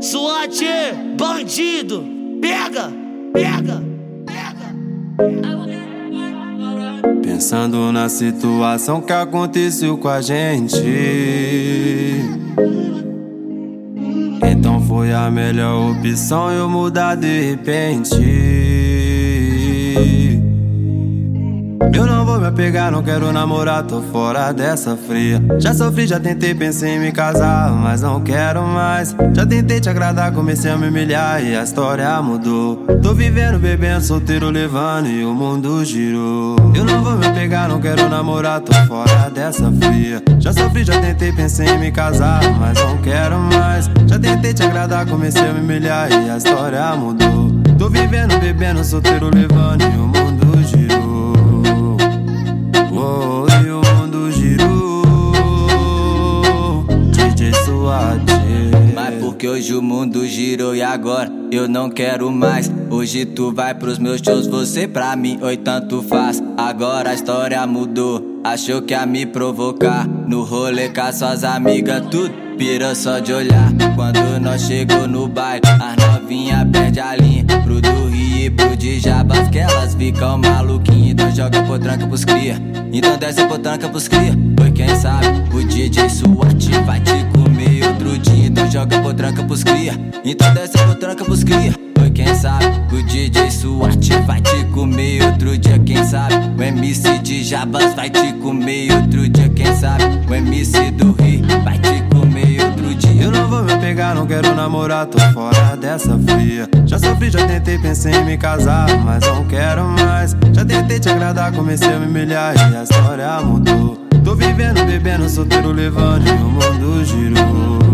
SWAT, bandido, pega, pega, pega. Pensando na situação que aconteceu com a gente. Então foi a melhor opção eu mudar de repente. Vou me apegar, não quero namorar, tô fora dessa fria. Já sofri, já tentei, pensei em me casar, mas não quero mais. Já tentei te agradar, comecei a me humilhar e a história mudou. Tô vivendo, bebendo, solteiro, levando e o mundo girou. Eu não vou me apegar, não quero namorar, tô fora dessa fria. Já sofri, já tentei, pensei em me casar, mas não quero mais. Já tentei te agradar, comecei a me humilhar e a história mudou. Tô vivendo, bebendo, solteiro, levando e o mundo porque hoje o mundo girou e agora eu não quero mais. Hoje tu vai pros meus shows, você pra mim, oi, tanto faz. Agora a história mudou, achou que ia me provocar. No rolê com as suas amigas, tudo pirou só de olhar. Quando nós chegou no baile, as novinha perde a linha. Pro do Rio e pro de Jabas, que elas ficam maluquinhas. Então joga potranca pros cria, então desce potranca pros cria. Oi, quem sabe, o DJ SWAT joga potranca pros cria, então desce a potranca pros cria. Oi, quem sabe, o DJ SWAT vai te comer outro dia. Quem sabe, o MC de Jabas vai te comer outro dia. Quem sabe, o MC do Rio vai te comer outro dia. Eu não vou me apegar, não quero namorar, tô fora dessa fria. Já sofri, já tentei, pensei em me casar, mas não quero mais. Já tentei te agradar, comecei a me humilhar e a história mudou. Tô vivendo, bebendo, solteiro, levando e o mundo girou.